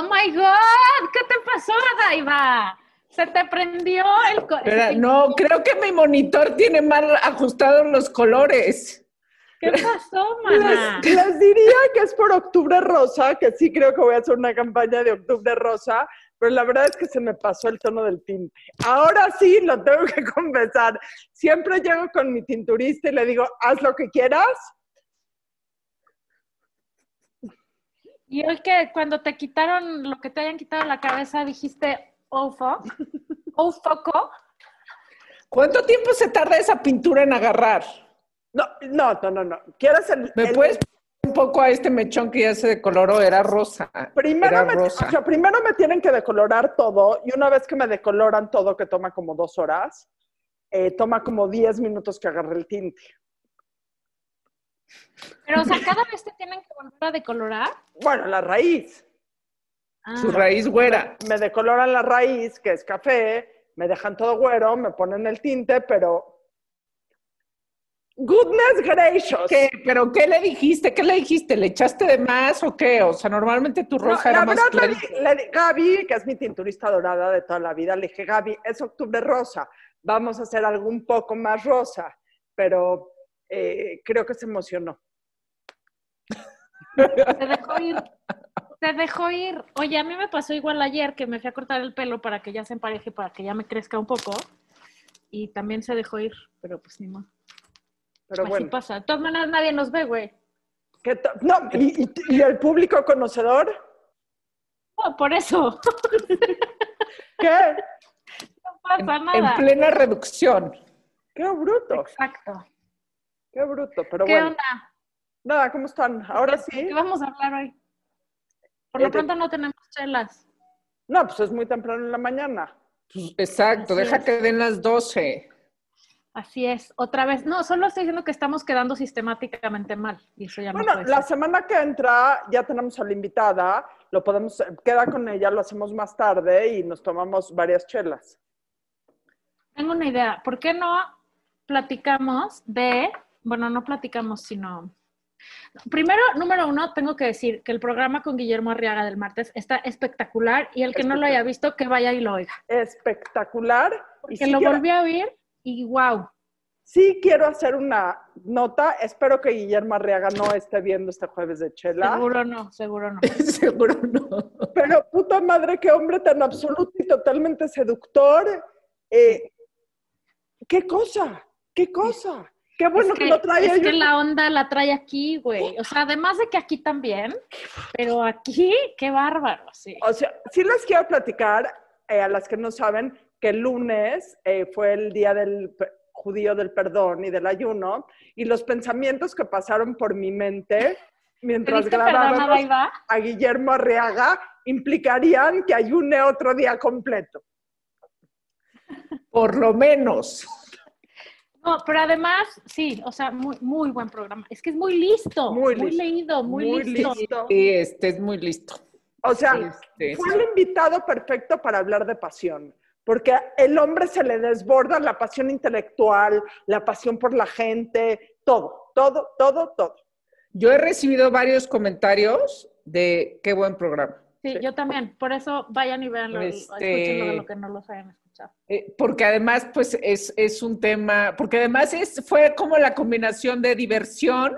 Oh my God, ¿qué te pasó, Daiva? Se te prendió el co- Espera, se te- no, creo que mi monitor tiene mal ajustados los colores. ¿Qué pasó, mana? Les, les diría que es por Octubre Rosa, que sí creo que voy a hacer una campaña de Octubre Rosa, pero la verdad es que se me pasó el tono del tinte. Ahora sí, lo tengo que confesar. Siempre llego con mi tinturista y le digo, haz lo que quieras. Y hoy que cuando te quitaron lo que te hayan quitado la cabeza dijiste, oh fuck, oh foco. ¿Cuánto tiempo se tarda esa pintura en agarrar? No, no, no, no. no. ¿Quieres el, ¿Me el- puedes poner un poco a este mechón que ya se decoloró? Era rosa. Primero Era me, rosa. o sea, primero me tienen que decolorar todo y una vez que me decoloran todo, que toma como dos horas, eh, toma como 10 minutos que agarre el tinte. Pero, o sea, cada vez te tienen que volver a decolorar. Bueno, la raíz. Ah, Su raíz güera. Me decoloran la raíz, que es café, me dejan todo güero, me ponen el tinte, pero... Goodness gracious. ¿Qué? ¿Pero qué le dijiste? ¿Qué le dijiste? ¿Le echaste de más o qué? O sea, normalmente tu No, rosa la era más verdad, le le Gaby, que es mi tinturista dorada de toda la vida, le dije, Gaby, es octubre rosa, vamos a hacer algo un poco más rosa, pero eh, creo que se emocionó. Te dejó ir. Te dejó ir. Oye, a mí me pasó igual ayer que me fui a cortar el pelo para que ya se empareje, para que ya me crezca un poco. Y también se dejó ir, pero pues ni modo. Pero Así bueno, pasa. De todas maneras, nadie nos ve, güey. ¿qué ta- no, y, y- y el público conocedor? Oh, por eso. ¿Qué? No pasa En, en nada. plena reducción. Qué bruto, Exacto. Qué bruto, pero ¿Qué bueno. onda? Nada, ¿cómo están? Ahora ¿De sí. qué vamos a hablar hoy? Por Eh, lo de- pronto no tenemos chelas. No, pues es muy temprano en la mañana. Pues, exacto, Así deja es. que den las 12. Así es. Otra vez. No, solo estoy diciendo que estamos quedando sistemáticamente mal. Y eso ya no Bueno, la ser. semana que entra ya tenemos a la invitada, lo podemos, queda con ella, lo hacemos más tarde y nos tomamos varias chelas. Tengo una idea. ¿Por qué no platicamos de, bueno, no platicamos, sino... Primero, número uno, tengo que decir que el programa con Guillermo Arriaga del martes está espectacular y el que no lo haya visto, que vaya y lo oiga. Espectacular. Y Porque sí lo quiero, volví a oír y wow. sí quiero hacer una nota, espero que Guillermo Arriaga no esté viendo este jueves de chela, Seguro no, seguro no. Seguro no. pero puta madre, qué hombre tan absoluto y totalmente seductor. Eh, ¿Qué cosa? ¿Qué cosa? Qué bueno es que, que, lo trae es que la onda la trae aquí, güey. O sea, además de que aquí también, pero aquí, qué bárbaro, sí. O sea, sí les quiero platicar, eh, a las que no saben, que el lunes eh, fue el día del judío del perdón y del ayuno, y los pensamientos que pasaron por mi mente mientras ¿Pediste perdón a grabábamos a Guillermo Arriaga implicarían que ayune otro día completo. Por lo menos. No, pero además, sí, o sea, muy, muy buen programa. Es que es muy listo, Muy muy, listo, leído, muy, muy listo. listo. Sí, este es muy listo. O sea, Este, fue el invitado perfecto para hablar de pasión, porque el hombre se le desborda la pasión intelectual, la pasión por la gente, todo, todo, todo, todo. Yo he recibido varios comentarios de qué buen programa. Sí, yo también. Por eso vayan y veanlo, Este- escúchenlo de lo que no los hayan escuchado. Eh, porque además, pues, es, es un tema, porque además es, fue como la combinación de diversión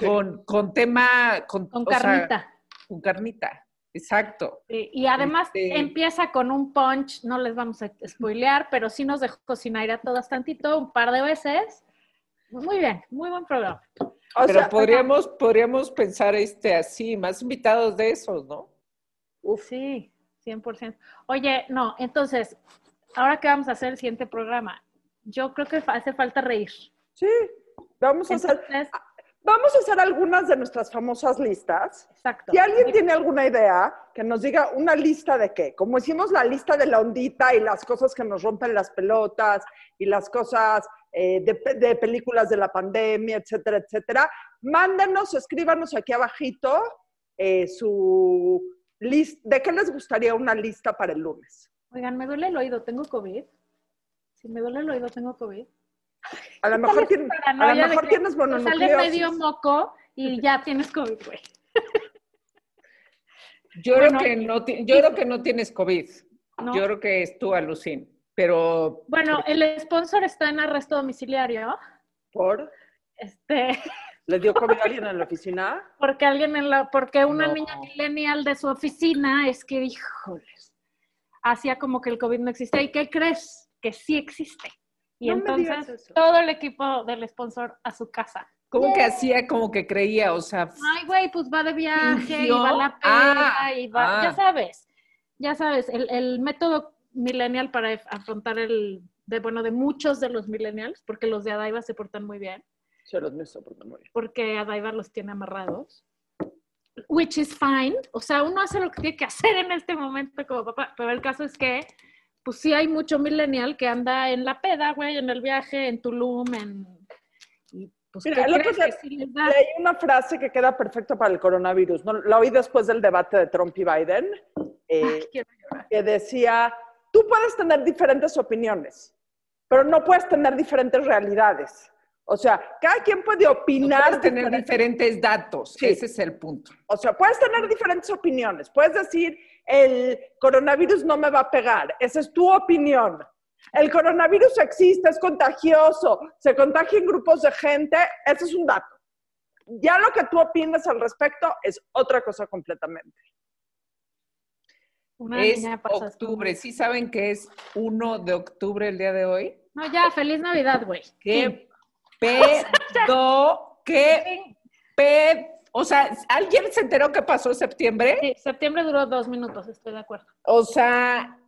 con, con tema, con, Con o sea, carnita. con carnita, exacto. Sí, y además Este- empieza con un punch, no les vamos a spoilear, pero sí nos dejó sin aire a todas tantito, un par de veces. Muy bien, muy buen programa. O Pero sea, podríamos, podríamos pensar este así, más invitados de esos, ¿no? Sí, 100%. Oye, no, entonces, ahora que vamos a hacer el siguiente programa, yo creo que hace falta reír. sí, vamos a hacer, Entonces, vamos a hacer algunas de nuestras famosas listas. exacto. Si alguien tiene alguna idea, que nos diga una lista de qué. Como hicimos la lista de la ondita y las cosas que nos rompen las pelotas y las cosas eh, de, de películas de la pandemia, etcétera, etcétera. Mándenos, escríbanos aquí abajito eh, su lista. ¿De qué les gustaría una lista para el lunes? Oigan, me duele el oído, ¿tengo COVID? Si me duele el oído, ¿tengo COVID? A lo mejor, Tal vez tien- a lo mejor que tienes te Sale mononucleosis. medio moco y ya tienes COVID, güey. Yo, Bueno, creo, que no, ti- yo creo que no tienes COVID. ¿no? Yo creo que es tu alucin. Pero Bueno, el sponsor está en arresto domiciliario. ¿Por? Este, ¿Le dio COVID a alguien en la oficina? porque alguien en la, porque una No. niña millennial de su oficina es que, híjoles, hacía como que el COVID no existía. ¿Y qué crees? Que sí existe. Y No entonces todo el equipo del sponsor a su casa. como que hacía como que creía, o sea, Ay, güey, pues va de viaje, y va a la peda, Ah, y va, ah. ya sabes, ya sabes, el, el método millennial para af- afrontar el, de, bueno, de muchos de los millennials, porque los de Adaiva se portan muy bien, Se los me soportan muy bien. porque Adaiva los tiene amarrados, which is fine, o sea, uno hace lo que tiene que hacer en este momento como papá, pero el caso es que, pues sí hay mucho millennial que anda en la peda, güey, en el viaje, en Tulum, en... y, pues, Mira, ¿qué el otro crees día que sí? Leí una frase que queda perfecta para el coronavirus. ¿no? La oí después del debate de Trump y Biden, eh, Ay, que decía, tú puedes tener diferentes opiniones, pero no puedes tener diferentes realidades. O sea, cada quien puede opinar. puedes tener diferente. diferentes datos. Sí. Ese es el punto. O sea, puedes tener diferentes opiniones. Puedes decir, el coronavirus no me va a pegar. Esa es tu opinión. El coronavirus existe, es contagioso, se contagia en grupos de gente. Ese es un dato. Ya lo que tú opinas al respecto es otra cosa completamente. Una es octubre. ¿Sí saben que es 1 de octubre el día de hoy? No, ya, feliz Navidad, güey. ¿Qué pedo? ¿Qué pedo? O sea, ¿alguien se enteró que pasó septiembre? Sí, septiembre duró dos minutos, estoy de acuerdo. O sea,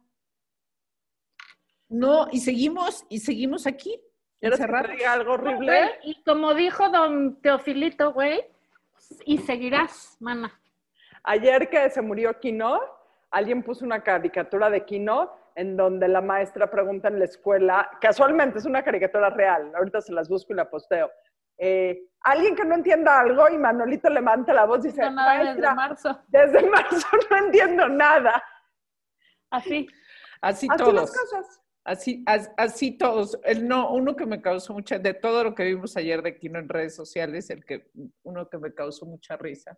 no, y seguimos, y seguimos aquí, ¿Quieres que algo Güey, horrible? y como dijo don Teofilito, güey, y seguirás, mana. Ayer que se murió Kino, alguien puso una caricatura de Kino en donde la maestra pregunta en la escuela, casualmente es una caricatura real, ahorita se las busco y la posteo. eh, alguien que no entienda algo y Manolito levanta la voz y dice, No, nada desde maestra, marzo. desde marzo no entiendo nada. Así. Así Así todos. las cosas. Así, as- así todos. El no, uno que me causó mucha, de todo lo que vimos ayer de Kino en redes sociales, el que, uno que me causó mucha risa,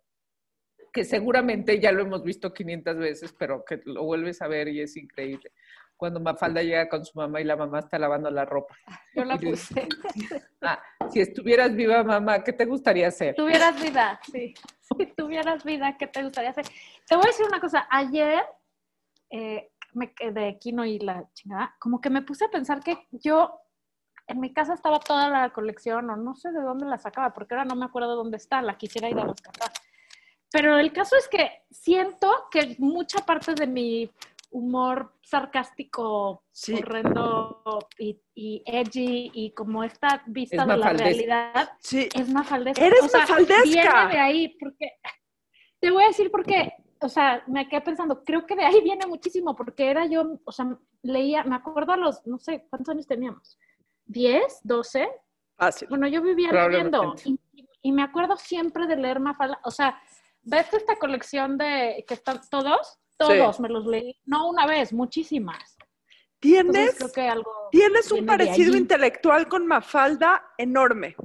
que seguramente ya lo hemos visto 500 veces, pero que lo vuelves a ver y es increíble. Cuando Mafalda llega con su mamá y la mamá está lavando la ropa. Yo la puse. Ah, si estuvieras viva, mamá, ¿qué te gustaría hacer? tuvieras vida, sí. Si tuvieras vida, ¿qué te gustaría hacer? Te voy a decir una cosa. Ayer, eh, me quedé de Kino y la chingada, como que me puse a pensar que yo, en mi casa estaba toda la colección, o no sé de dónde la sacaba, porque ahora no me acuerdo dónde está, la quisiera ir a buscar. Pero el caso es que siento que mucha parte de mi humor sarcástico, Sí. horrendo y, y edgy y como esta vista Es de la realidad Sí. es mafaldesca. Eres O sea, mafaldesca. Viene de ahí, porque te voy a decir por qué. O sea, me quedé pensando, creo que de ahí viene muchísimo, porque era yo, o sea, leía, me acuerdo a los, no sé, ¿cuántos años teníamos? ¿10? ¿12? Fácil. Bueno, yo vivía leyendo y, y me acuerdo siempre de leer Mafalda. O sea, ¿ves esta colección de que están todos? Todos me los leí, no una vez, muchísimas. Entonces Tienes, creo que algo tienes un parecido intelectual con Mafalda enorme.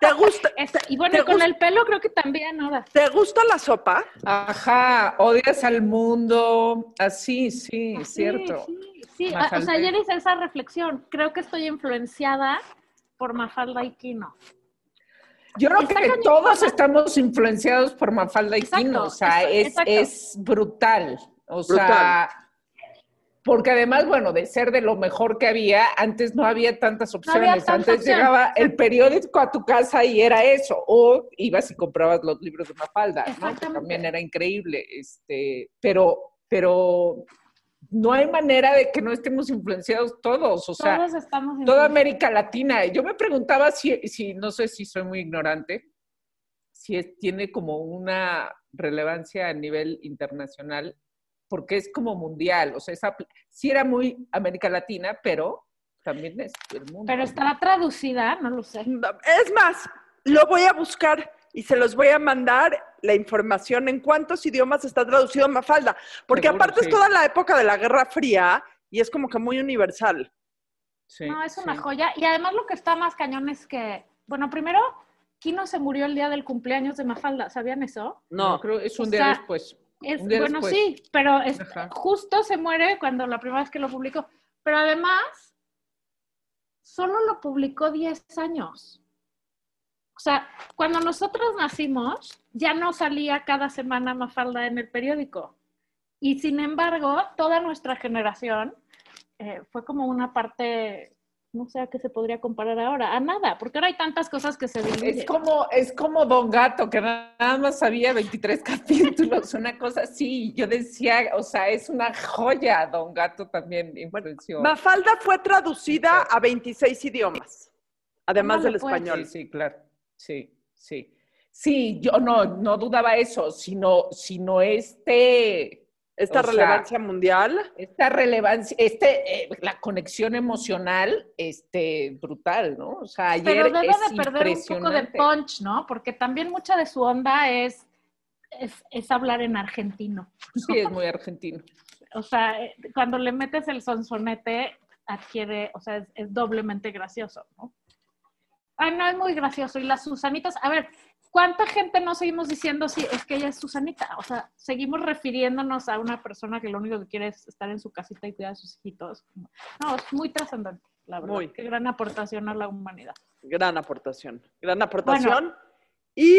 ¿Te gusta, Esta- y bueno, ¿Te y con gusta? el pelo creo que también ahora. ¿Te gusta la sopa? Ajá, odias al mundo. Así, sí, Ah, es cierto. Sí, sí, sí. Ah, O sea, ayer hice esa reflexión. Creo que estoy influenciada por Mafalda y Kino. Yo creo que todos estamos influenciados por Mafalda y Exacto, Kino. O sea, es, exacto. es brutal. O Brutal. sea, porque además, bueno, de ser de lo mejor que había, antes no había tantas No había opciones. tanta antes opción. llegaba el periódico a tu casa y era eso. O ibas y comprabas los libros de Mafalda, ¿no? Que también era increíble. Este, pero, pero no hay manera de que no estemos influenciados todos. O sea, Todos estamos toda. América Latina. Yo me preguntaba si, si no sé si soy muy ignorante, si es- tiene como una relevancia a nivel internacional, porque es como mundial. O sea, esa, sí era muy América Latina, pero también es el mundo. Pero estará traducida, no lo sé. Es más, lo voy a buscar y se los voy a mandar la información en cuántos idiomas está traducido Mafalda. Porque Seguro, aparte sí. es toda la época de la Guerra Fría y es como que muy universal. Sí, No, es una sí. joya. Y además lo que está más cañón es que, bueno, primero, Kino se murió el día del cumpleaños de Mafalda. ¿Sabían eso? No, No, creo que es un O día sea, después. Es, Un día bueno, después. sí, pero es- justo se muere cuando la primera vez que lo publicó. Pero además, solo lo publicó 10 años. O sea, cuando nosotros nacimos, ya no salía cada semana Mafalda en el periódico. Y sin embargo, toda nuestra generación eh, fue como una parte, no sé a qué se podría comparar ahora, a nada, porque ahora hay tantas cosas que se diluyen. Es como, es como Don Gato, que nada más sabía 23 capítulos, una cosa así. Yo decía, o sea, es una joya. Don Gato también influenció. Mafalda fue traducida a 26 idiomas, además del pues. español. Sí, sí, claro. Sí, sí. Sí, yo no, no dudaba eso, sino, sino este, Esta sea, relevancia mundial. esta relevancia, este, eh, la conexión emocional, este, brutal, ¿no? O sea, ayer Pero debe es de perder un poco de punch, ¿no? Porque también mucha de su onda es, es, es hablar en argentino. Sí, es muy argentino. O sea, eh, cuando le metes el sonsonete, adquiere, o sea, es, es doblemente gracioso, ¿no? Ay, no, es muy gracioso. Y las Susanitas, a ver, ¿cuánta gente no seguimos diciendo si es que ella es Susanita? O sea, seguimos refiriéndonos a una persona que lo único que quiere es estar en su casita y cuidar a sus hijitos. No, es muy trascendente, la verdad. Muy. Qué gran aportación a la humanidad. Gran aportación. Gran aportación. y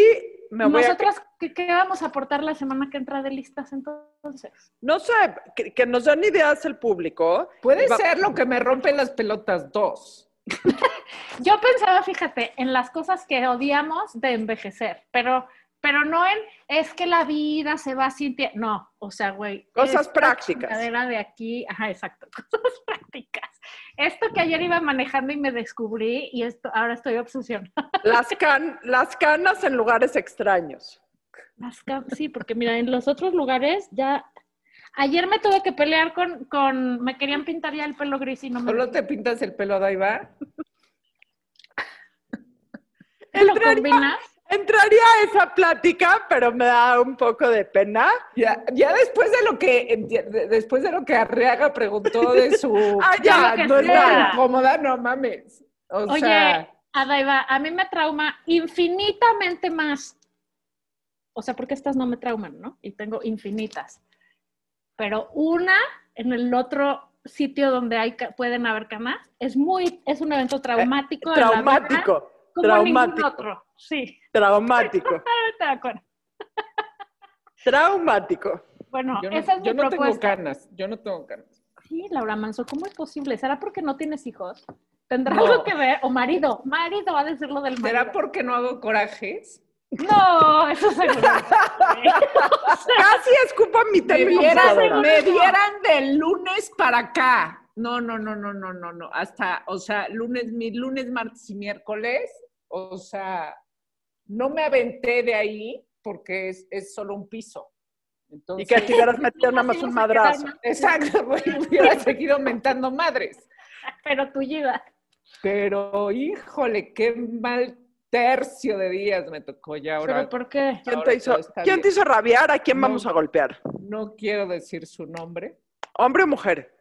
me voy a... Nosotras, ¿qué, ¿qué vamos a aportar la semana que entra de listas entonces? No sé, que, que nos den ideas el público. Puede Va- ser lo que me rompe las pelotas dos. Yo pensaba, fíjate, en las cosas que odiamos de envejecer, pero, pero no en es que la vida se va sintiendo. No, o sea, güey. Cosas prácticas. chingadera de aquí, ajá, exacto, cosas prácticas. Esto que ayer iba manejando y me descubrí y esto ahora estoy obsesionada. Las, can- las canas en lugares extraños. Las ca- Sí, porque mira, en los otros lugares ya. Ayer me tuve que pelear con, con, me querían pintar ya el pelo gris y no me ¿Solo te pintas el pelo, Daiva? ¿Te lo Entraría- combinas. Entraría a esa plática, pero me da un poco de pena. Ya, ya después de lo que de- después de lo que Arriaga preguntó de su Ah, ya, no es sea. nada. incómoda, no mames. O Oye, sea, Adaiva, a mí me trauma infinitamente más. O sea, porque estas no me trauman, ¿no? Y tengo infinitas. Pero una en el otro sitio donde hay ca- pueden haber camas es muy, es un evento traumático. vida, Traumático. como ningún traumático. otro. Sí, Traumático. totalmente de acuerdo. Traumático. Bueno, yo no, esa es yo mi no tengo canas, yo no tengo canas. Sí, Laura Manso, ¿cómo es posible? ¿Será porque no tienes hijos? ¿Tendrá No. algo que ver? O marido, marido, va a decirlo del marido. ¿Será porque no hago corajes? No, eso seguro. Casi escupo mi Me término. dieran, seguro. me dieran del lunes para acá. No, no, no, no, no, no, no. Hasta, o sea, lunes, mi lunes, martes y miércoles. O sea, no me aventé de ahí porque es, es solo un piso. Y Entonces, que te hubieras metido nada más un madrazo. Exacto, güey, hubiera seguido mentando madres. Pero tu vida. Pero, híjole, qué mal tercio de días me tocó ya ahora. ¿Pero por qué? ¿Quién Ahora te hizo, todo está ¿quién te bien. hizo rabiar? ¿A quién No. vamos a golpear? No quiero decir su nombre, ¿Hombre o mujer?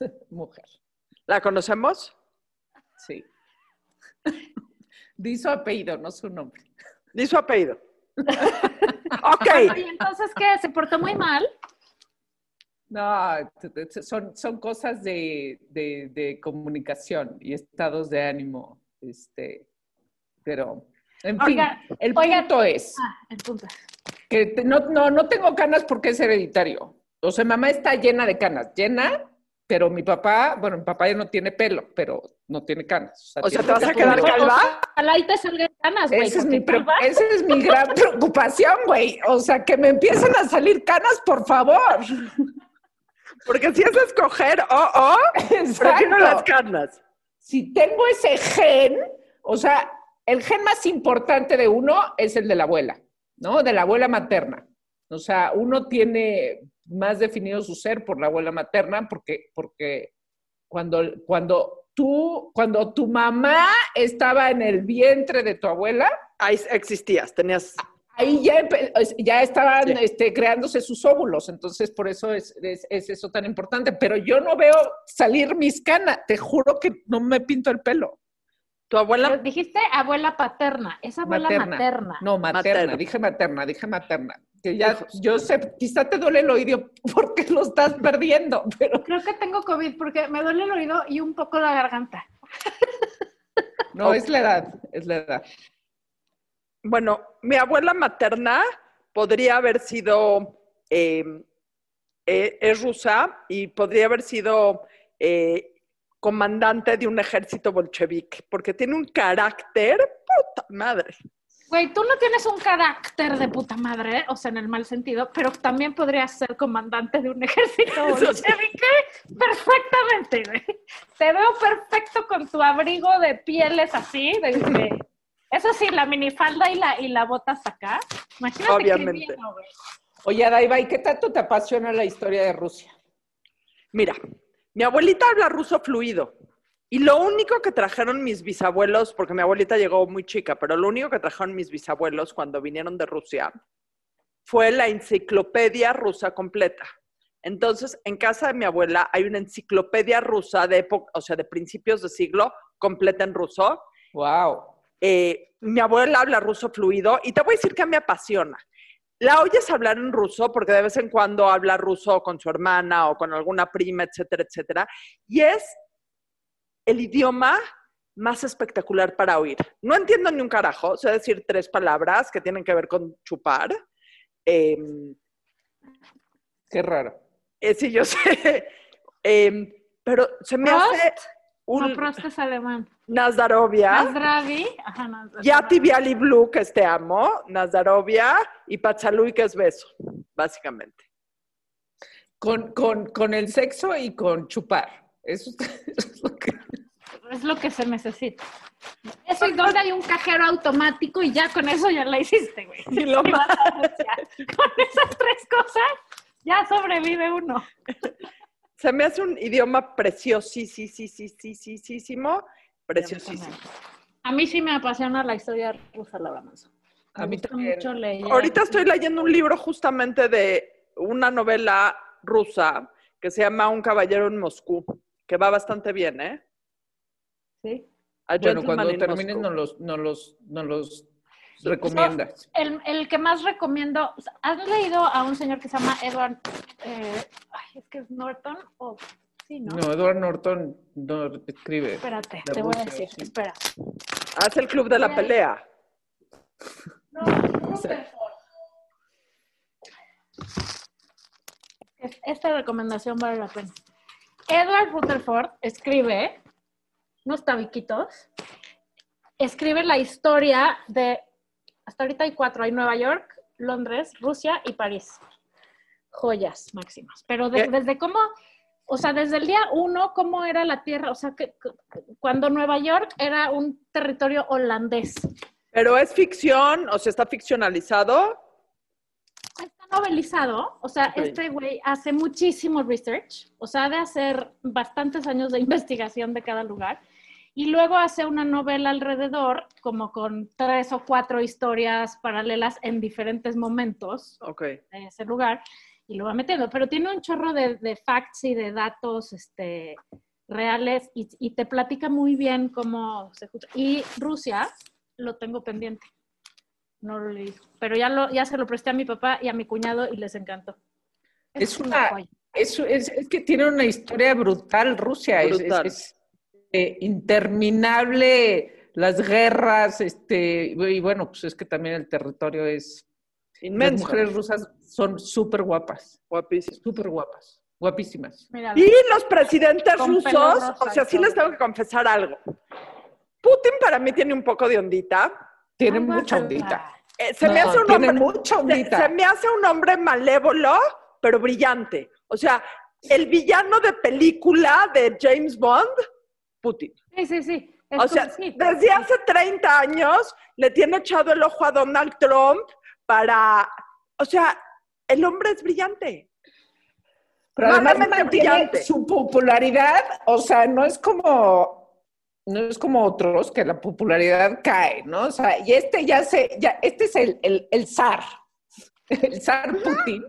mujer. ¿La conocemos? Sí. Di su apellido, no su nombre. Di su apellido. ok. ¿Y entonces qué? ¿Se portó muy mal? No, son, son cosas de, de- de comunicación y estados de ánimo. Este, pero, en fin, el oiga. punto es Ah, el punto. que te- no, no, no tengo canas porque es hereditario. O sea, mamá está llena de canas, llena, pero mi papá, bueno, mi papá ya no tiene pelo, pero no tiene canas. O sea, ¿te vas a pelo. quedar calva? Ojalá y te salgan ganas, güey. Esa es, mi pre- calva- esa es mi gran preocupación, güey. O sea, que me empiecen a salir canas, por favor. Porque si es escoger o o, prefiero las carnas. Si tengo ese gen, o sea, el gen más importante de uno es el de la abuela, ¿no? De la abuela materna. O sea, uno tiene más definido su ser por la abuela materna porque, porque cuando, cuando, tú, cuando tu mamá estaba en el vientre de tu abuela, Ahí existías, tenías... ahí ya, ya estaban Sí. este, creándose sus óvulos, entonces por eso es, es- es eso tan importante. Pero yo no veo salir mis canas, te juro que no me pinto el pelo. Tu abuela... Pero dijiste abuela paterna, es abuela materna. No, materna, Materna. dije materna, dije materna. Que ya, yo sé, quizá te duele el oído porque lo estás perdiendo, pero Creo que tengo COVID porque me duele el oído y un poco la garganta. no, es la edad, es la edad. Bueno, mi abuela materna podría haber sido, eh, eh, es rusa y podría haber sido eh, comandante de un ejército bolchevique, porque tiene un carácter, puta madre. Güey, tú no tienes un carácter de puta madre, o sea, en el mal sentido, pero también podrías ser comandante de un ejército bolchevique perfectamente, güey. Te veo perfecto con tu abrigo de pieles así, de, de- eso sí, la minifalda y la, y la bota hasta acá. Imagínate Obviamente. qué bien, güey. Oye, Daiva, ¿y qué tanto te apasiona la historia de Rusia? Mira, mi abuelita habla ruso fluido. Y lo único que trajeron mis bisabuelos, porque mi abuelita llegó muy chica, pero lo único que trajeron mis bisabuelos cuando vinieron de Rusia fue la enciclopedia rusa completa. Entonces, en casa de mi abuela hay una enciclopedia rusa de época, o sea, de principios de siglo, completa en ruso. Wow. Eh, mi abuela habla ruso fluido y te voy a decir que me apasiona. La oyes hablar en ruso porque de vez en cuando habla ruso con su hermana o con alguna prima, etcétera, etcétera. Y es el idioma más espectacular para oír. No entiendo ni un carajo, sé decir tres palabras que tienen que ver con chupar. Eh, Qué raro. eh, sí, yo sé. Eh, pero se me ¿Prost? Hace No, un Prost es alemán. Nazarovia. Nazdravi, ajá, Nazdravi. Yati Bialy Blue, que es te amo, Nazarovia, y Pachalui, que es beso, básicamente. Con, con, con el sexo y con chupar. Eso es lo que... Es lo que se necesita. Eso y donde hay un cajero automático y ya con eso ya la hiciste, güey. Y lo Y vas a Rusia. Con esas tres cosas ya sobrevive uno. Se me hace un idioma preciosísimo, preciosísimo. A mí sí me apasiona la historia rusa, Laura Manso. A Me mí gusta también. mucho leer. Ahorita estoy leyendo un libro justamente de una novela rusa que se llama Un caballero en Moscú, que va bastante bien, ¿eh? Sí. A Bueno, cuando in termines nos los, nos los, nos los recomiendas. El, el que más recomiendo, ¿has leído a un señor que se llama Edward, eh, ay, es que es Norton o sí, ¿no? No, Edward Norton no escribe. Espérate, te voy a decir, sí. espera. Haz el club de la pelea. No, Esta recomendación vale la pena. Edward Rutherford escribe, unos tabiquitos, escribe la historia de, hasta ahorita hay cuatro, hay Nueva York, Londres, Rusia y París. Joyas máximas. Pero de- ¿Qué? desde cómo, o sea, desde el día uno, cómo era la tierra, o sea, que, cuando Nueva York era un territorio holandés. Pero es ficción, o sea, está ficcionalizado. Está novelizado, o sea, este güey hace muchísimo research, o sea, de hacer bastantes años de investigación de cada lugar, y luego hace una novela alrededor, como con tres o cuatro historias paralelas en diferentes momentos Ok. de ese lugar, y lo va metiendo, pero tiene un chorro de, de facts y de datos este, reales, y, y te platica muy bien cómo se escucha. Y Rusia lo tengo pendiente. No lo leí. Pero ya, lo, ya se lo presté a mi papá y a mi cuñado y les encantó. Es una- joya. Es, es, es que tiene una historia brutal Rusia. Es- es- Brutal. Es, eh, interminable las guerras, este, y bueno, pues es que también el territorio es... Las Inmenso. mujeres rusas son súper guapas, Guapísimo. súper guapas, guapísimas. Mira, Y los presidentes Con rusos, rosa o sea, sí les tengo que confesar algo. Putin para mí tiene un poco de ondita. Tiene mucha ondita. Eh, se me No, hace un hombre, mucha se, ondita. se me hace un hombre malévolo, pero brillante. O sea, el villano de película de James Bond, Putin. Sí, sí, sí. Es O sea, sí, desde hace 30 años le tiene echado el ojo a Donald Trump para, o sea, el hombre es brillante. Pero además mantiene su popularidad, o sea, no es como, no es como otros que la popularidad cae, ¿no? O sea, y este ya se, ya, este es el, el, el zar, el zar Putin.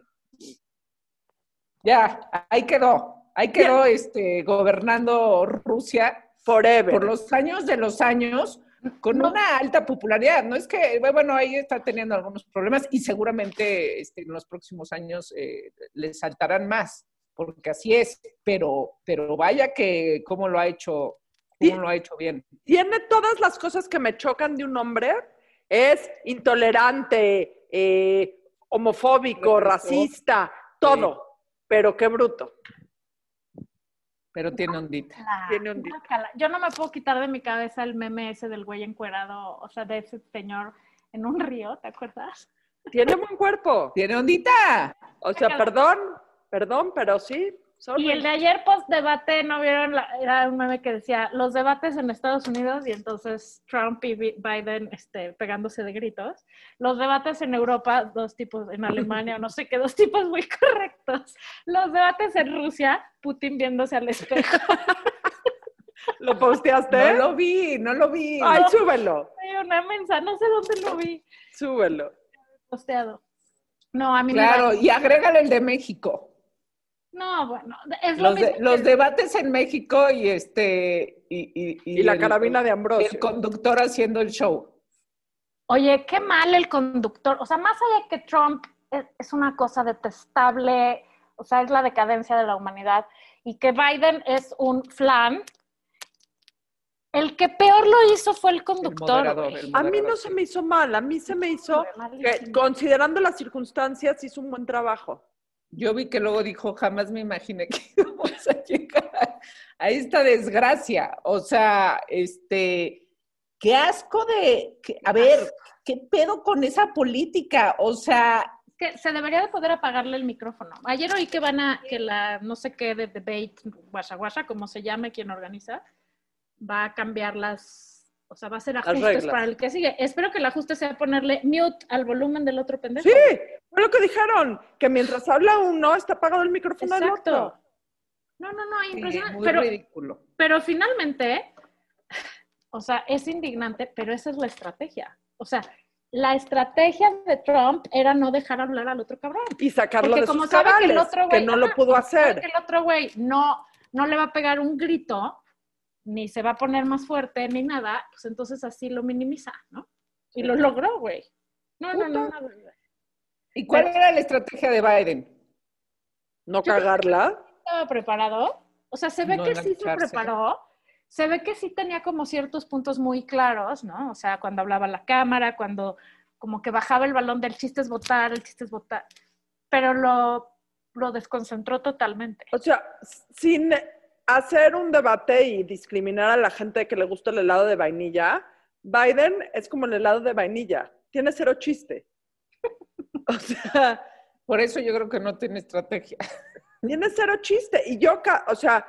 Ya, ahí quedó, ahí quedó este, gobernando Rusia Forever. por los años de los años, con No. una alta popularidad. No es que, bueno, ahí está teniendo algunos problemas y seguramente este, en los próximos años eh, le saltarán más, porque así es, pero, pero vaya que cómo lo ha hecho, cómo lo ha hecho bien. Tiene todas las cosas que me chocan de un hombre. Es intolerante, eh, homofóbico, racista, todo. Pero qué bruto. Pero tiene ondita. La- Tiene. Yo no me puedo quitar de mi cabeza el meme ese del güey encuerado, o sea, de ese señor en un río, ¿te acuerdas? Tiene buen cuerpo. Tiene ondita. O sea, perdón, perdón, pero sí. Sorry. Y el de ayer post debate, ¿no vieron? La- era un meme que decía los debates en Estados Unidos y entonces Trump y Bi- Biden este, pegándose de gritos. Los debates en Europa, dos tipos, en Alemania, o no sé qué, dos tipos muy correctos. Los debates en Rusia, Putin viéndose al espejo. ¿Lo posteaste? No lo vi, no lo vi. Ay, súbelo, Hay una mensa, no sé dónde lo vi súbelo. posteado. No, a mí me Claro, y agrégale el de México. No, bueno, es lo Los, de- mismo los debates en México y este y, y- Y la el- carabina de el Ambrosio. conductor haciendo el show. Oye, qué mal el conductor. O sea, más allá que Trump es, es una cosa detestable, o sea, es la decadencia de la humanidad, y que Biden es un flan, el que peor lo hizo fue el El conductor. moderador, el A mí no sí. se me hizo mal, a mí se me hizo que, considerando las circunstancias, hizo un buen trabajo. Yo vi que luego dijo, jamás me imaginé que íbamos a llegar a esta desgracia. O sea, este, qué asco de, que- a ver, qué pedo con esa política. O sea, que se debería de poder apagarle el micrófono. Ayer oí que van a, que la no sé qué de debate, guasha guasha, como se llame quien organiza, va a cambiar las, o sea, va a hacer ajustes para el que sigue. Espero que el ajuste sea ponerle mute al volumen del otro pendejo. Sí, fue lo que dijeron, que mientras habla uno, está apagado el micrófono del Exacto. otro. No, no, no, sí, impresionante. muy pero, ridículo. pero finalmente, o sea, es indignante, pero esa es la estrategia. O sea, la estrategia de Trump era no dejar hablar al otro cabrón. Y sacarlo Porque de como sus sabe que el cabales, otro que güey lo pudo hacer. que el otro güey no, no le va a pegar un grito, ni se va a poner más fuerte, ni nada, pues entonces así lo minimiza, ¿no? Y lo logró, güey. No, no, no, no. ¿Y cuál era la estrategia de Biden? No cagarla. Estaba preparado. O sea, se ve No que sí se preparó. Se ve que sí tenía como ciertos puntos muy claros, ¿no? O sea, cuando hablaba la cámara, cuando como que bajaba el balón del chiste es votar, el chiste es votar. Pero lo, lo desconcentró totalmente. O sea, sin hacer un debate y discriminar a la gente que le gusta el helado de vainilla, Biden es como el helado de vainilla. Tiene cero chiste. O sea, Por eso yo creo que no tiene estrategia. tiene cero chiste. Y yo, o sea,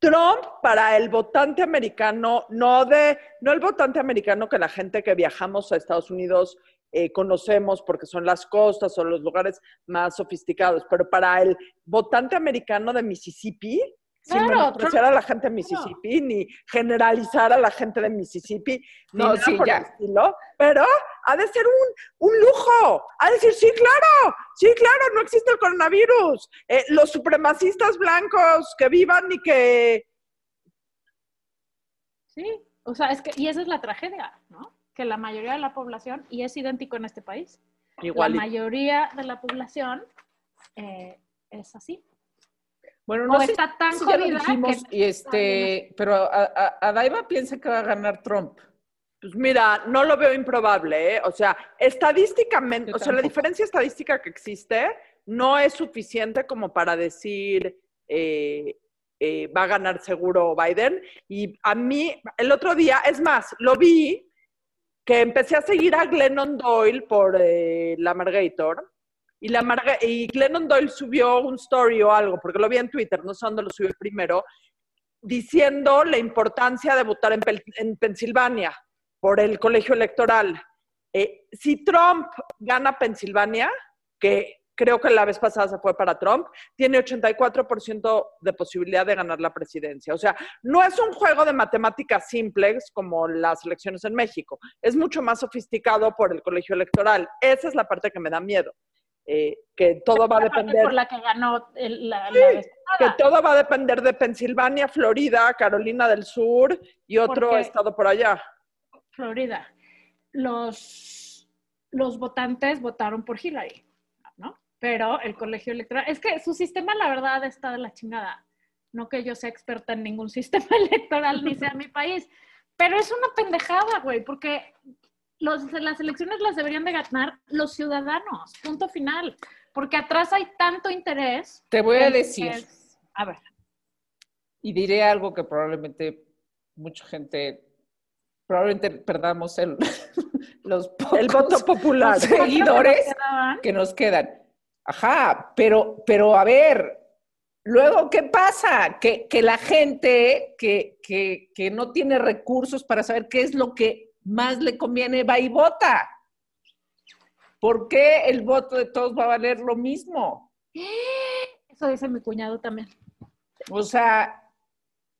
Trump para el votante americano, no de, no el votante americano que la gente que viajamos a Estados Unidos eh, conocemos porque son las costas o los lugares más sofisticados, pero para el votante americano de Mississippi, sin Claro, menospreciar a la gente de Mississippi, ni generalizar a la gente de Mississippi, ni No, nada sí, por ya. el estilo, pero ha de ser un, un lujo. Ha de decir, sí, claro, sí, claro, no existe el coronavirus. Eh, los supremacistas blancos que vivan y que... Sí, o sea, es que, y esa es la tragedia, ¿no? Que la mayoría de la población, y es idéntico en este país, Igual. la mayoría de la población eh, es así. Bueno, O no sé está tan si ya lo jodida dijimos, que y este, pero a, a, a Daiva piensa que va a ganar Trump. Pues mira, no lo veo improbable, ¿eh? O sea, estadísticamente, Yo o sea, la diferencia estadística que existe no es suficiente como para decir eh, eh, va a ganar seguro Biden. Y a mí, el otro día, es más, lo vi que empecé a seguir a Glennon Doyle por eh, la Margator. Y, la Glennon Doyle subió un story o algo, porque lo vi en Twitter, no sé dónde lo subió primero, diciendo la importancia de votar en Pensilvania por el colegio electoral. Eh, si Trump gana Pensilvania, que creo que la vez pasada se fue para Trump, tiene 84% de posibilidad de ganar la presidencia. O sea, no es un juego de matemáticas simples como las elecciones en México. Es mucho más sofisticado por el colegio electoral. Esa es la parte que me da miedo. eh, que todo va a depender. Por la que ganó el- la, Sí, la vez Que todo va a depender de Pensilvania, Florida, Carolina del Sur y otro Porque- estado por allá. Florida. Los, los votantes votaron por Hillary. Pero el colegio electoral, es que su sistema, la verdad, está de la chingada. No que yo sea experta en ningún sistema electoral ni sea mi país, pero es una pendejada, güey, porque los, las elecciones las deberían de ganar los ciudadanos, punto final. Porque atrás hay tanto interés. Te voy a decir, es- a ver, y diré algo que probablemente mucha gente, probablemente perdamos el, los pocos El voto popular. Sí. Seguidores. Que nos quedan. Ajá, pero, pero a ver, luego, ¿qué pasa? Que, que la gente que, que, que no tiene recursos para saber qué es lo que más le conviene va y vota. ¿Por qué el voto de todos va a valer lo mismo? Eso dice mi cuñado también. O sea,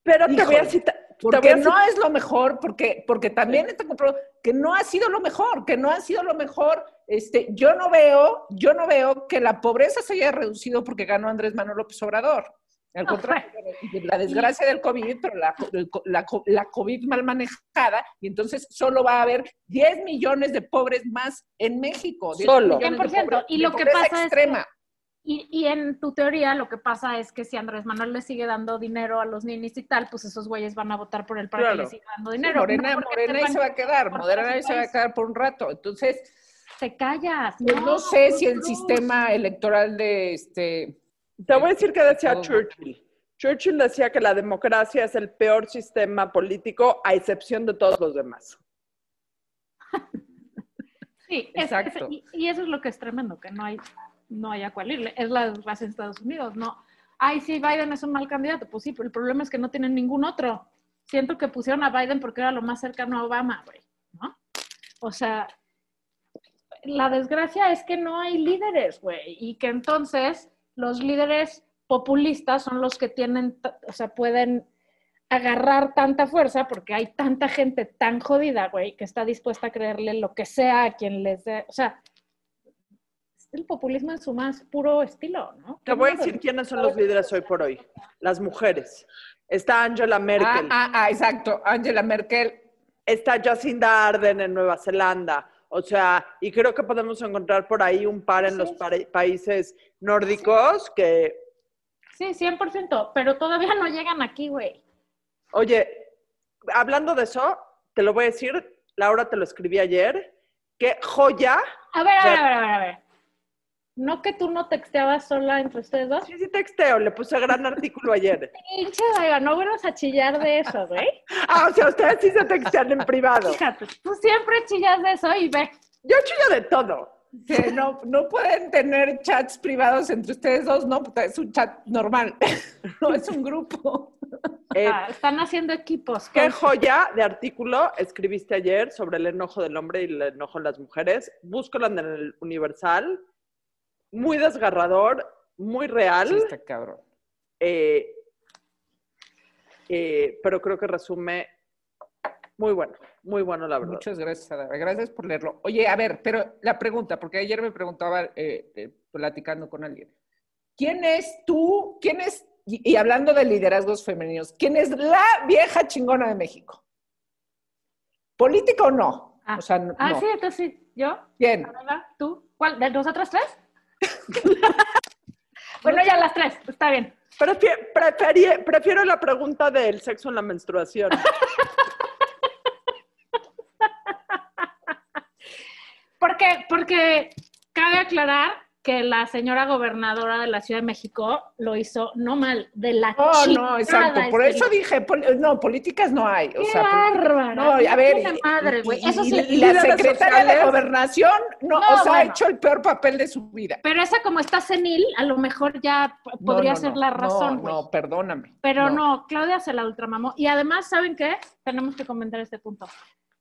Pero te voy a Híjole, citar. te porque voy no es lo mejor, porque, porque también está comprobado que no ha sido lo mejor, que no ha sido lo mejor. Este, yo no veo, yo no veo que la pobreza se haya reducido porque ganó Andrés Manuel López Obrador. Al contrario, la desgracia del COVID, pero la, la, co- la COVID mal manejada, y entonces solo va a haber 10 millones de pobres más en México. 10 Solo. millones de 100%, pobre- y lo que pasa es que-. Y, y en tu teoría lo que pasa es que si Andrés Manuel le sigue dando dinero a los ninis y tal, pues esos güeyes van a votar por él para Claro. que le siga dando Sí, dinero. Morena, No Morena ahí se va a quedar, Morena ahí se va a quedar por un rato. Entonces, Te callas. Pues no, sé Cruz si el Cruz. sistema electoral de este. Te voy a decir que decía Todo. Churchill. Churchill decía que la democracia es el peor sistema político a excepción de todos los demás. Sí, es- es- Exacto. y, y eso es lo que es tremendo, que no hay, no hay a cuál irle. Es la desgracia en Estados Unidos, ¿no? Ay, sí, Biden es un mal candidato. Pues sí, pero el problema es que no tienen ningún otro. Siento que pusieron a Biden porque era lo más cercano a Obama, güey, ¿no? O sea, la desgracia es que no hay líderes, güey, y que entonces los líderes populistas son los que tienen, o sea, pueden agarrar tanta fuerza porque hay tanta gente tan jodida, güey, que está dispuesta a creerle lo que sea a quien les dé, o sea, el populismo en su más puro estilo, ¿no? Te voy a decir quiénes son los líderes hoy por hoy. Las mujeres. Está Angela Ah, Merkel. ah, ah, exacto. Angela Merkel. Está Jacinda Arden en Nueva Zelanda. O sea, y creo que podemos encontrar por ahí un par en Sí. los países nórdicos que, Sí, 100%, pero todavía no llegan aquí, güey. oye, hablando de eso, te lo voy a decir, Laura te lo escribí ayer, qué joya. A ver, a ver, a ver, a ver, a ver. ¿No que tú no texteabas sola entre ustedes dos? Sí, sí, texteo, le puse gran artículo ayer. Pinche Daiva, no vuelvas a chillar de eso, güey. Ah, o sea, ustedes sí se textean en privado. Fíjate, tú siempre chillas de eso y ve. Yo chillo de todo. Que no, no pueden tener chats privados entre ustedes dos, no, es un chat normal. No es un grupo. Eh, Ah, están haciendo equipos. Qué joya de artículo escribiste ayer sobre el enojo del hombre y el enojo de las mujeres. Búscalo en el Universal. Muy desgarrador, muy real, Sí, está cabrón. eh, eh, pero creo que resume muy bueno, muy bueno la verdad. Muchas gracias, Adara. Gracias por leerlo. Oye, a ver, pero la pregunta, porque ayer me preguntaba, eh, eh, platicando con alguien, ¿quién es tú? ¿Quién es, y, y hablando de liderazgos femeninos, quién es la vieja chingona de México? ¿Política o no? Ah, o sea, no. Ah, sí, entonces sí. ¿Yo? ¿Quién? ¿Tú? ¿Cuál? ¿De nosotras tres? bueno, ya las tres. Está bien. Prefie- preferie- prefiero la pregunta del sexo en la menstruación. Porque, porque cabe aclarar que la señora gobernadora de la Ciudad de México lo hizo no mal, de la No, chingada. no, exacto. Por este eso dije, pol- no, políticas no hay. O ¡Qué sea, bárbara! No, a ver, madre, y- güey. y- Eso y- sí. y la secretaria de gobernación no, No, o sea, ha hecho el peor papel de su vida. Pero esa como está senil, a lo mejor ya No, podría no, ser no, la razón, No, no, perdóname. Pero no. Claudia se la ultramamó. Y además, ¿saben qué? Tenemos que comentar este punto.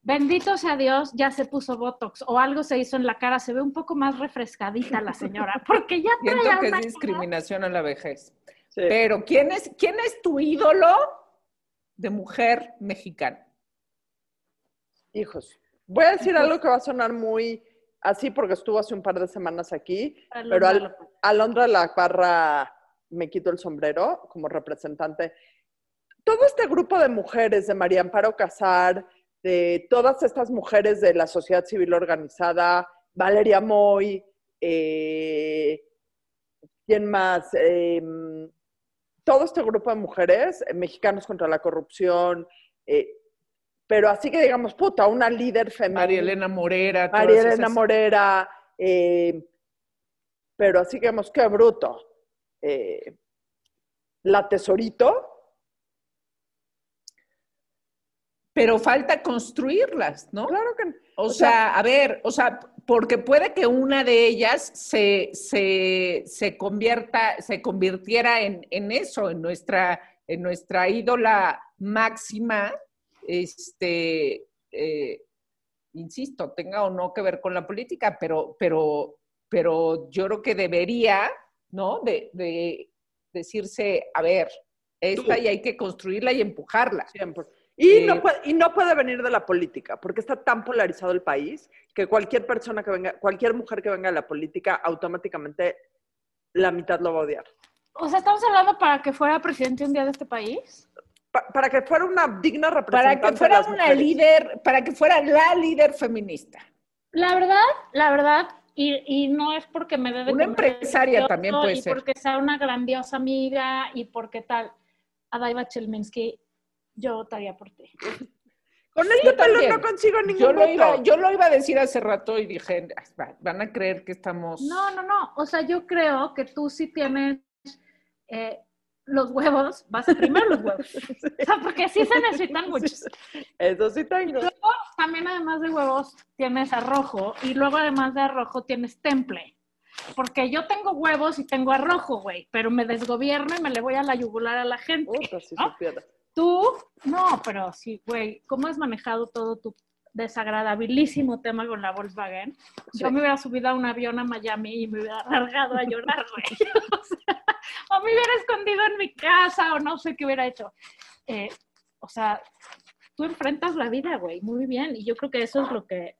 Bendito sea Dios, ya se puso Botox o algo se hizo en la cara. Se ve un poco más refrescadita la señora, porque ya Siento traía que es discriminación a la vejez. Sí. Pero, ¿quién es, ¿quién es tu ídolo de mujer mexicana? Hijos, voy a decir algo que va a sonar muy así porque estuvo hace un par de semanas aquí, Alondra pero al-. Alondra La Parra me quito el sombrero como representante. Todo este grupo de mujeres, de María Amparo Casar, de todas estas mujeres de la sociedad civil organizada, Valeria Moy, eh, ¿quién más? Eh, todo este grupo de mujeres, eh, mexicanos contra la corrupción, eh, pero así que digamos, puta, una líder femenina. María Elena Morera. María Elena esas- Morera, eh, pero así que digamos, qué bruto. La Tesorito, Pero falta construirlas, ¿no? claro que O, O sea, a ver, o sea, porque puede que una de ellas se, se, se convierta, se convirtiera en, en eso, en nuestra, en nuestra ídola máxima, este, eh, insisto, tenga o no que ver con la política, pero, pero, pero yo creo que debería, ¿no? De, de decirse, a ver, esta Tú. y hay que construirla y empujarla. siempre. Y, Eh, no puede, y no puede venir de la política, porque está tan polarizado el país que cualquier persona que venga, cualquier mujer que venga a la política, automáticamente la mitad lo va a odiar. O sea, estamos hablando para que fuera presidente un día de este país. Pa- para que fuera una digna Para representante que de fuera las una mujeres. líder, para que fuera la líder feminista. La verdad, la verdad, y, y no es porque me dé de Una empresaria también puede y ser. porque sea una grandiosa amiga y porque tal. Adaiva Chelminsky, yo votaría por ti. Con este Yo pelo no consigo ningún Yo lo, voto. iba, yo lo iba a decir hace rato y dije, "Ah, van a creer que estamos... No, no, no. O sea, yo creo que tú sí tienes eh, los huevos, vas a primero los huevos. O sea, porque sí se necesitan muchos. Eso sí tengo. También además de huevos tienes arrojo y luego además de arrojo tienes temple. Porque yo tengo huevos y tengo arrojo, güey, pero me desgobierno y me le voy a la yugular a la gente. Puta, si ¿no? supiera. Tú, no, pero sí, güey, ¿cómo has manejado todo tu desagradabilísimo tema con la Volkswagen? Yo me hubiera subido a un avión a Miami y me hubiera largado a llorar, güey. O, sea, o me hubiera escondido en mi casa o no sé qué hubiera hecho. Eh, o sea, tú enfrentas la vida, güey, muy bien. Y yo creo que eso es lo que,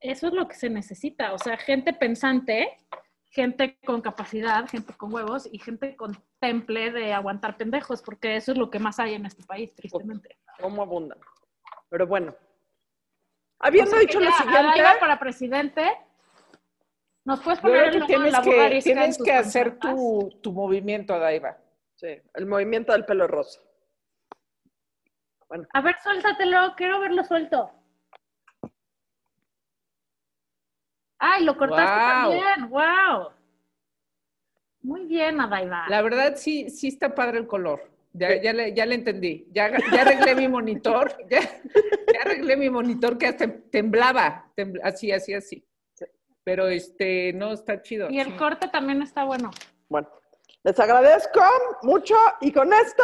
eso es lo que se necesita. O sea, gente pensante, gente con capacidad, gente con huevos y gente con temple de aguantar pendejos, porque eso es lo que más hay en este país, tristemente. ¿Cómo abundan? Pero bueno. Habiendo O sea, que dicho lo siguiente, para presidente, ¿nos puedes poner el que tienes la que, tienes que hacer tu, tu movimiento, Adaiva. sí, el movimiento del pelo rosa. A ver, suéltatelo, quiero verlo suelto. Ay, lo cortaste Guau. también, wow. Muy bien, Adaiva. La verdad, sí, sí está padre el color. Ya, ya, le, ya le entendí. Ya, ya arreglé mi monitor. Ya, ya arreglé mi monitor que hasta temblaba. tembl- así, así, así. Pero este, no, está chido. Y el sí. corte también está bueno. Bueno, les agradezco mucho y con esto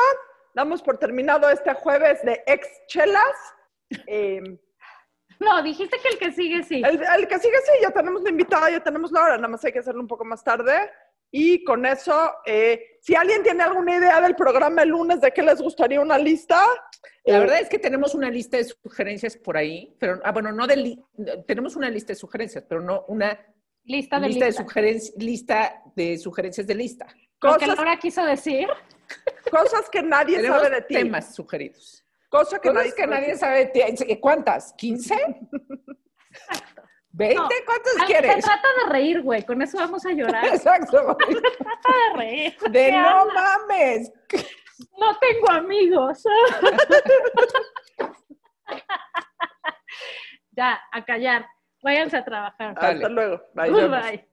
damos por terminado este jueves de ex chelas. Eh, No, dijiste que el que sigue sí. el, el que sigue, sí, ya tenemos la invitada, ya tenemos la hora, nada más hay que hacerlo un poco más tarde. Y con eso, eh, si alguien tiene alguna idea del programa el lunes de qué les gustaría una lista, La eh, verdad es que tenemos una lista de sugerencias por ahí, pero, ah, bueno, no de, li- tenemos una lista de sugerencias, pero no una Lista de lista de lista. sugerencias, lista de sugerencias de lista. Lo que cosas, Laura quiso decir. cosas que nadie sabe de ti. temas sugeridos. Cosas que nadie que nadie sabe. ¿Cuántas? ¿15? ¿20? No. ¿Cuántas Se quieres? trata de reír, güey. Con eso vamos a llorar. Exacto. trata de reír. De ¿Qué no mames. No tengo amigos. ya, a callar. Váyanse a trabajar. Hasta Dale. luego. Bye. Goodbye.